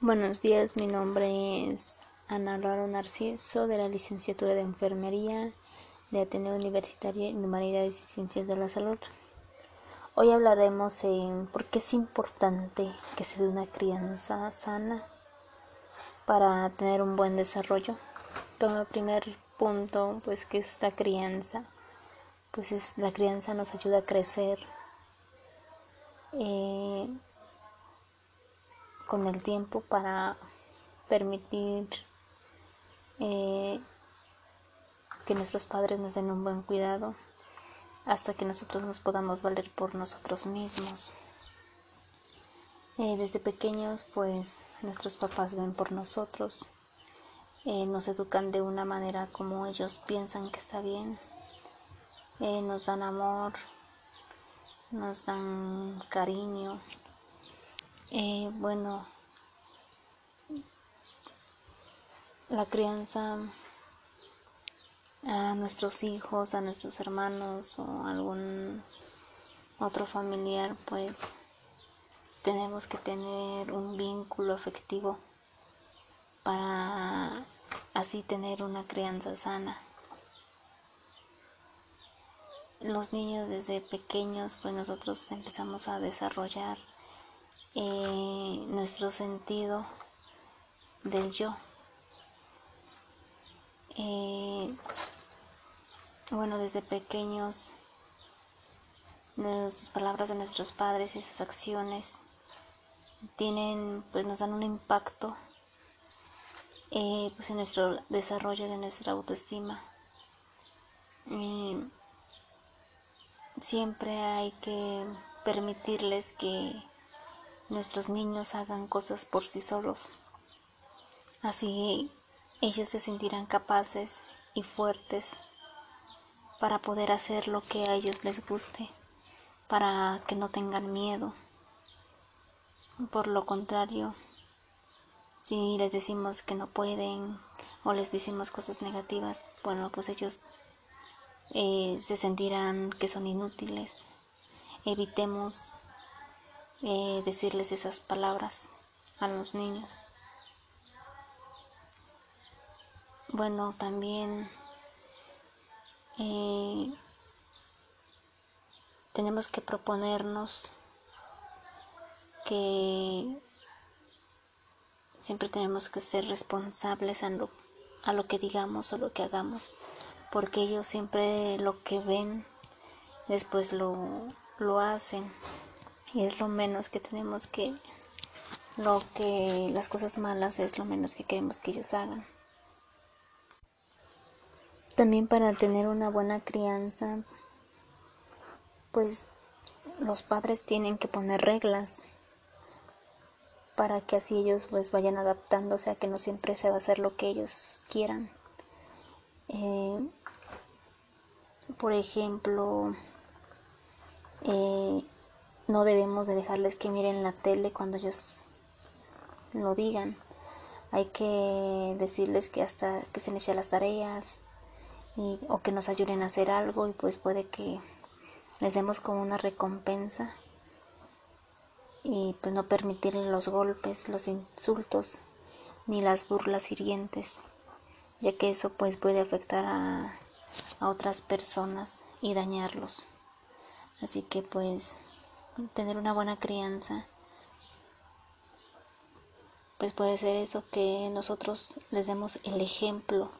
Buenos días, mi nombre es Ana Laura Narciso de la licenciatura de Enfermería de Ateneo Universitario en Humanidades y Ciencias de la Salud. Hoy hablaremos en por qué es importante que se dé una crianza sana para tener un buen desarrollo. Como primer punto, pues que es la crianza. Pues es la crianza nos ayuda a crecer. Eh, con el tiempo para permitir eh, que nuestros padres nos den un buen cuidado hasta que nosotros nos podamos valer por nosotros mismos. Eh, desde pequeños, pues nuestros papás ven por nosotros, eh, nos educan de una manera como ellos piensan que está bien, nos dan amor, nos dan cariño, eh, bueno, la crianza a nuestros hijos, a nuestros hermanos o algún otro familiar, pues tenemos que tener un vínculo afectivo para así tener una crianza sana. Los niños desde pequeños, pues nosotros empezamos a desarrollar nuestro sentido del yo. Bueno, desde pequeños, las palabras de nuestros padres y sus acciones tienen, pues nos dan un impacto eh, pues en nuestro desarrollo de nuestra autoestima. siempre hay que permitirles que nuestros niños hagan cosas por sí solos. Así ellos se sentirán capaces y fuertes para poder hacer lo que a ellos les guste, para que no tengan miedo. Por lo contrario, si les decimos que no pueden o les decimos cosas negativas, bueno, pues ellos eh, se sentirán que son inútiles. Evitemos eh, decirles esas palabras a los niños. Bueno, también eh, tenemos que proponernos que siempre tenemos que ser responsables a lo, a lo que digamos o lo que hagamos, porque ellos siempre lo que ven después lo, lo hacen y es lo menos que tenemos que lo que las cosas malas es lo menos que queremos que ellos hagan. También para tener una buena crianza pues los padres tienen que poner reglas para que así ellos pues vayan adaptándose a que no siempre se va a hacer lo que ellos quieran. Eh, por ejemplo eh, no debemos de dejarles que miren la tele cuando ellos lo digan. Hay que decirles que hasta que se echen las tareas y, o que nos ayuden a hacer algo y pues puede que les demos como una recompensa y pues no permitirle los golpes, los insultos ni las burlas hirientes, ya que eso pues puede afectar a, a otras personas y dañarlos. Así que pues tener una buena crianza, pues puede ser eso que nosotros les demos el ejemplo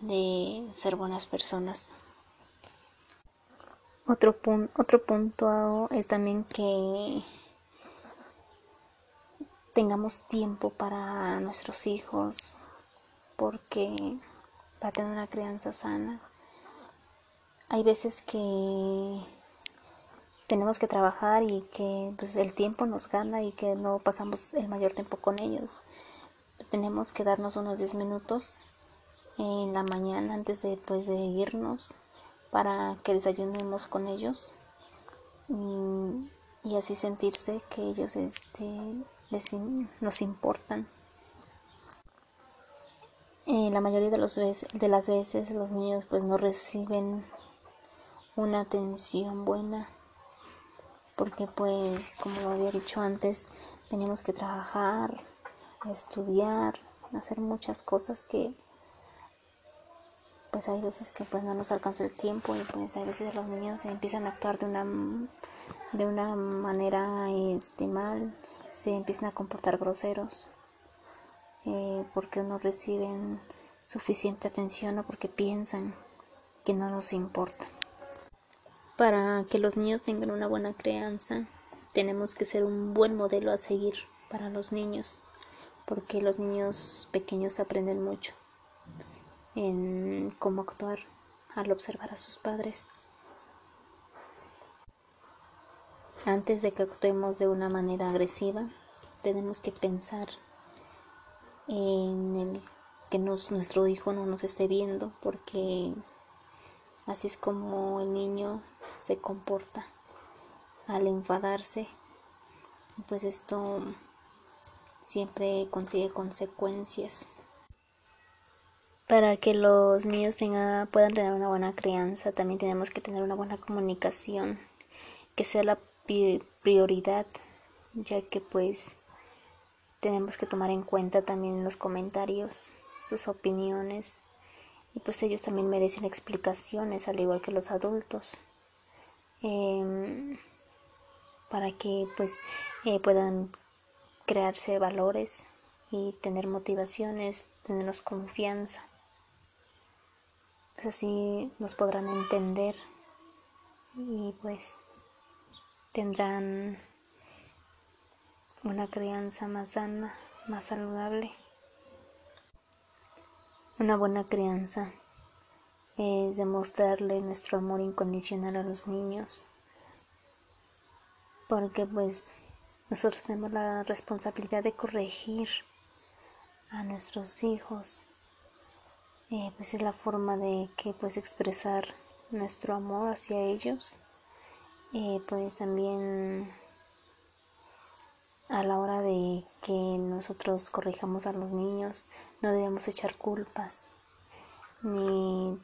de ser buenas personas. Otro, otro punto es también que tengamos tiempo para nuestros hijos, porque para tener una crianza sana, hay veces que tenemos que trabajar y que pues, el tiempo nos gana y que no pasamos el mayor tiempo con ellos. Tenemos que darnos unos 10 minutos en la mañana antes de, pues, de irnos para que desayunemos con ellos y, así sentirse que ellos este, les, nos importan. Eh, la mayoría de, los de las veces los niños pues no reciben una atención buena porque pues como lo había dicho antes tenemos que trabajar estudiar, hacer muchas cosas que pues hay veces que pues no nos alcanza el tiempo y pues a veces los niños empiezan a actuar de una de una manera este mal se empiezan a comportar groseros eh, porque no reciben suficiente atención o porque piensan que no nos importa para que los niños tengan una buena crianza tenemos que ser un buen modelo a seguir para los niños porque los niños pequeños aprenden mucho en cómo actuar al observar a sus padres. Antes de que actuemos de una manera agresiva, tenemos que pensar en el que nuestro hijo no nos esté viendo, porque así es como el niño se comporta al enfadarse. Pues esto siempre consigue consecuencias para que los niños puedan tener una buena crianza, también tenemos que tener una buena comunicación, que sea la prioridad, ya que pues tenemos que tomar en cuenta también los comentarios, sus opiniones, y pues ellos también merecen explicaciones, al igual que los adultos, em, para que pues eh, puedan crearse valores y tener motivaciones, tenerlos confianza así nos podrán entender y pues tendrán una crianza más sana, más saludable. Una buena crianza es demostrarle nuestro amor incondicional a los niños, porque pues nosotros tenemos la responsabilidad de corregir a nuestros hijos. Eh, pues es la forma de que pues expresar nuestro amor hacia ellos. Eh, pues también a la hora de que nosotros corrijamos a los niños no debemos echar culpas ni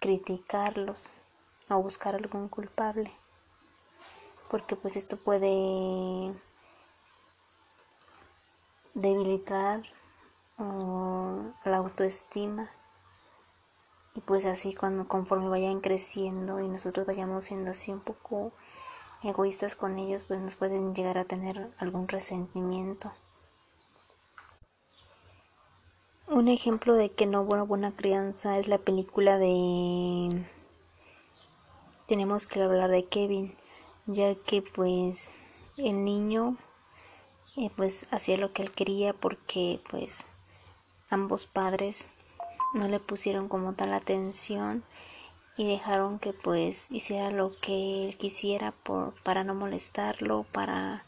criticarlos o buscar algún culpable porque pues esto puede debilitar la autoestima. Y pues así cuando conforme vayan creciendo y nosotros vayamos siendo así un poco egoístas con ellos pues nos pueden llegar a tener algún resentimiento un ejemplo de que no hubo buena crianza es la película de tenemos que hablar de Kevin ya que pues el niño eh, pues hacía lo que él quería porque pues ambos padres no le pusieron como tal atención y dejaron que pues hiciera lo que él quisiera por, para no molestarlo, para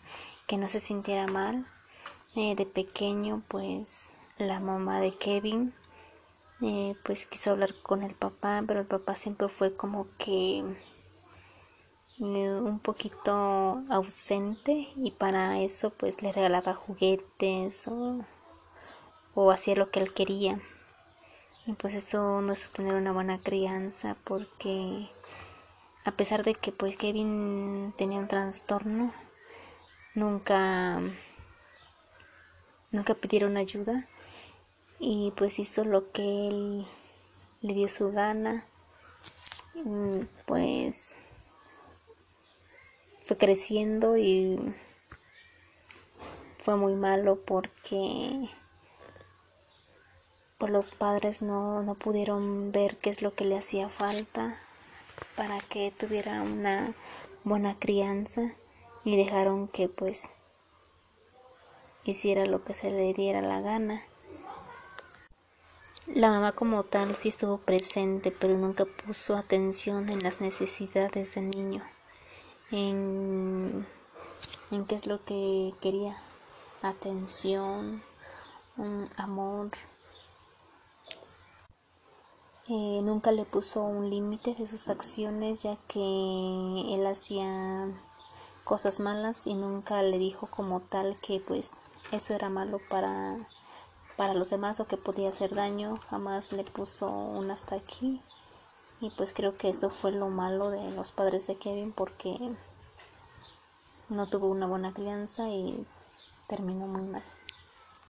que no se sintiera mal. Eh, de pequeño pues la mamá de Kevin eh, pues quiso hablar con el papá, pero el papá siempre fue como que eh, un poquito ausente y para eso pues le regalaba juguetes o, o hacía lo que él quería. Y pues eso no es tener una buena crianza porque a pesar de que pues Kevin tenía un trastorno, nunca nunca pidieron ayuda y pues hizo lo que él le dio su gana. Pues fue creciendo y fue muy malo porque pues los padres no, no pudieron ver qué es lo que le hacía falta para que tuviera una buena crianza y dejaron que pues hiciera lo que se le diera la gana. La mamá como tal sí estuvo presente, pero nunca puso atención en las necesidades del niño, en, en qué es lo que quería, atención, amor, eh, nunca le puso un límite de sus acciones ya que él hacía cosas malas y nunca le dijo como tal que pues eso era malo para para los demás o que podía hacer daño jamás le puso un hasta aquí. Y pues creo que eso fue lo malo de los padres de Kevin porque no tuvo una buena crianza y terminó muy mal